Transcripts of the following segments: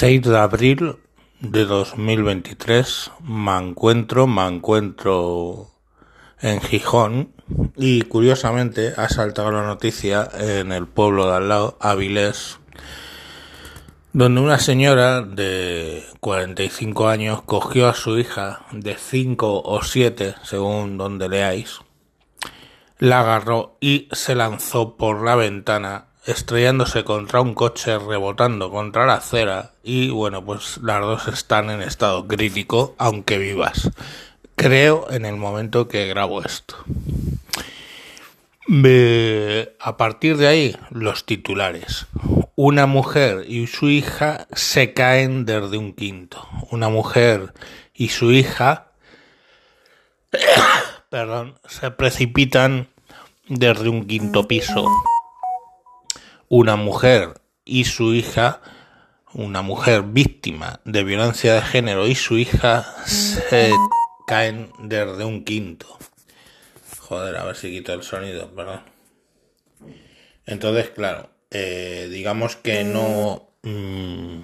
6 de abril de 2023 me encuentro, me encuentro en Gijón y curiosamente ha saltado la noticia en el pueblo de al lado, Avilés, donde una señora de 45 años cogió a su hija de 5 o 7, según donde leáis, la agarró y se lanzó por la ventana estrellándose contra un coche, rebotando contra la acera y bueno, pues las dos están en estado crítico, aunque vivas. Creo en el momento que grabo esto. a partir de ahí, los titulares. Una mujer y su hija se caen desde un quinto. Una mujer y su hija, perdón, se precipitan desde un quinto piso una mujer y su hija, una mujer víctima de violencia de género y su hija se caen desde un quinto. Joder, a ver si quito el sonido, perdón. Entonces, claro, eh, digamos que no... Mm,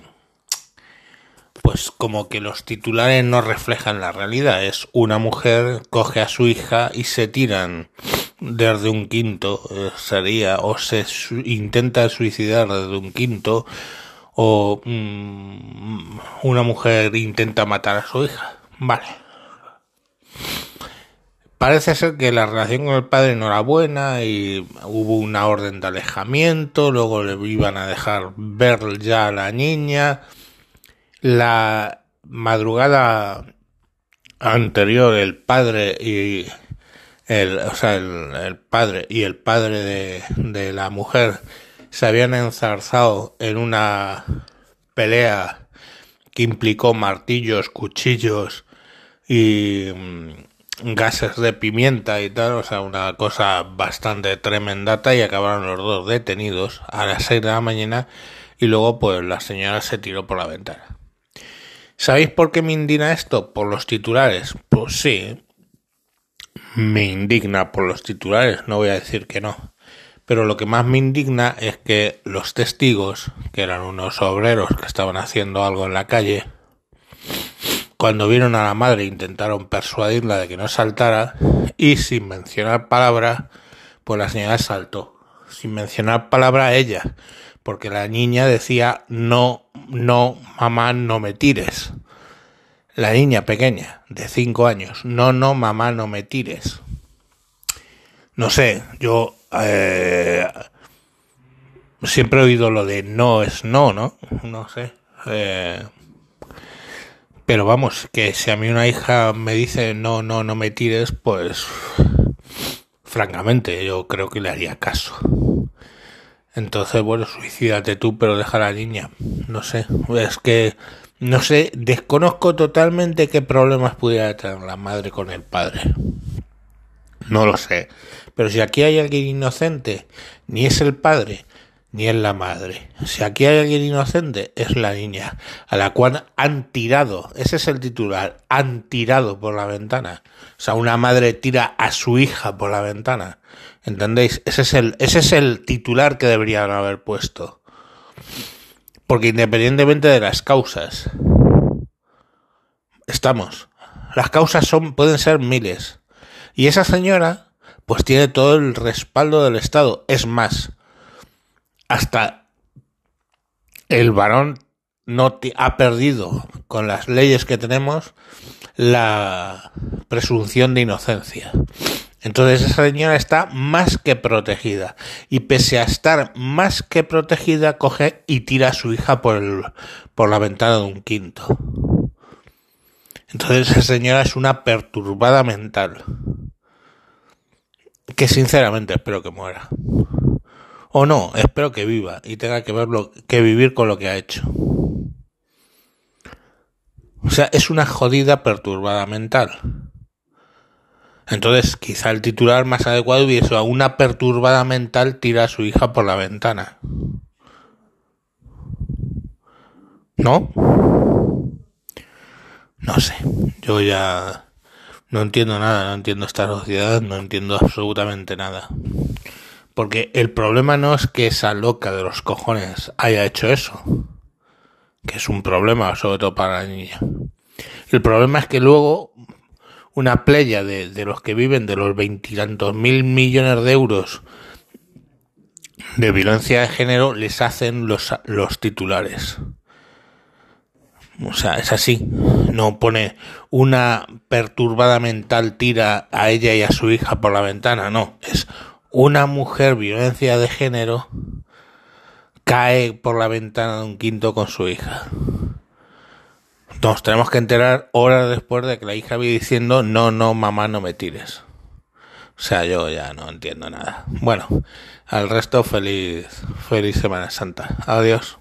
pues como que los titulares no reflejan la realidad. Es una mujer coge a su hija y se tiran desde un quinto, eh, sería, o se intenta suicidar desde un quinto, o mm, una mujer intenta matar a su hija. Vale. Parece ser que la relación con el padre no era buena y hubo una orden de alejamiento, luego le iban a dejar ver ya a la niña. La madrugada anterior el padre y el, o sea, el, padre y el padre de, de la mujer se habían enzarzado en una pelea que implicó martillos, cuchillos y mm, gases de pimienta y tal, o sea, una cosa bastante tremendata y acabaron los dos detenidos a las seis de la mañana y luego pues la señora se tiró por la ventana. ¿Sabéis por qué me indigna esto? Por los titulares. Pues sí, me indigna por los titulares, no voy a decir que no. Pero lo que más me indigna es que los testigos, que eran unos obreros que estaban haciendo algo en la calle, cuando vieron a la madre intentaron persuadirla de que no saltara y sin mencionar palabra, pues la señora saltó. Sin mencionar palabra a ella, porque la niña decía no, no, mamá, no me tires. La niña pequeña, de cinco años, no, no, mamá, no me tires. No sé, yo eh, siempre he oído lo de no es no, ¿no? No sé. Eh, pero vamos, que si a mí una hija me dice no, no, no me tires, pues francamente yo creo que le haría caso. Entonces, bueno, suicídate tú, pero deja a la niña. No sé, es que no sé, desconozco totalmente qué problemas pudiera tener la madre con el padre. No lo sé. Pero si aquí hay alguien inocente, ni es el padre, ni es la madre. Si aquí hay alguien inocente, es la niña, a la cual han tirado, ese es el titular, han tirado por la ventana. O sea, una madre tira a su hija por la ventana. ¿Entendéis? Ese es el, ese es el titular que deberían haber puesto. Porque independientemente de las causas, estamos. Las causas son, pueden ser miles. Y esa señora, pues tiene todo el respaldo del Estado. Es más, hasta el varón no ha perdido con las leyes que tenemos la presunción de inocencia. Entonces esa señora está más que protegida y pese a estar más que protegida coge y tira a su hija por, el, por la ventana de un quinto. Entonces esa señora es una perturbada mental que sinceramente espero que muera. O no, espero que viva y tenga que, verlo, que vivir con lo que ha hecho. O sea, es una jodida perturbada mental. Entonces, quizá el titular más adecuado hubiese a una perturbada mental tira a su hija por la ventana. ¿No? No sé. Yo ya no entiendo nada, no entiendo esta sociedad, no entiendo absolutamente nada. Porque el problema no es que esa loca de los cojones haya hecho eso. Que es un problema, sobre todo para la niña. El problema es que luego una playa de, de los que viven de los veintitantos mil millones de euros de violencia de género les hacen los, los titulares. O sea, es así. No pone una perturbada mental tira a ella y a su hija por la ventana. No, es una mujer violencia de género cae por la ventana de un quinto con su hija. Nos tenemos que enterar horas después de que la hija viene diciendo no, no, mamá, no me tires. O sea, yo ya no entiendo nada. Bueno, al resto feliz, feliz Semana Santa. Adiós.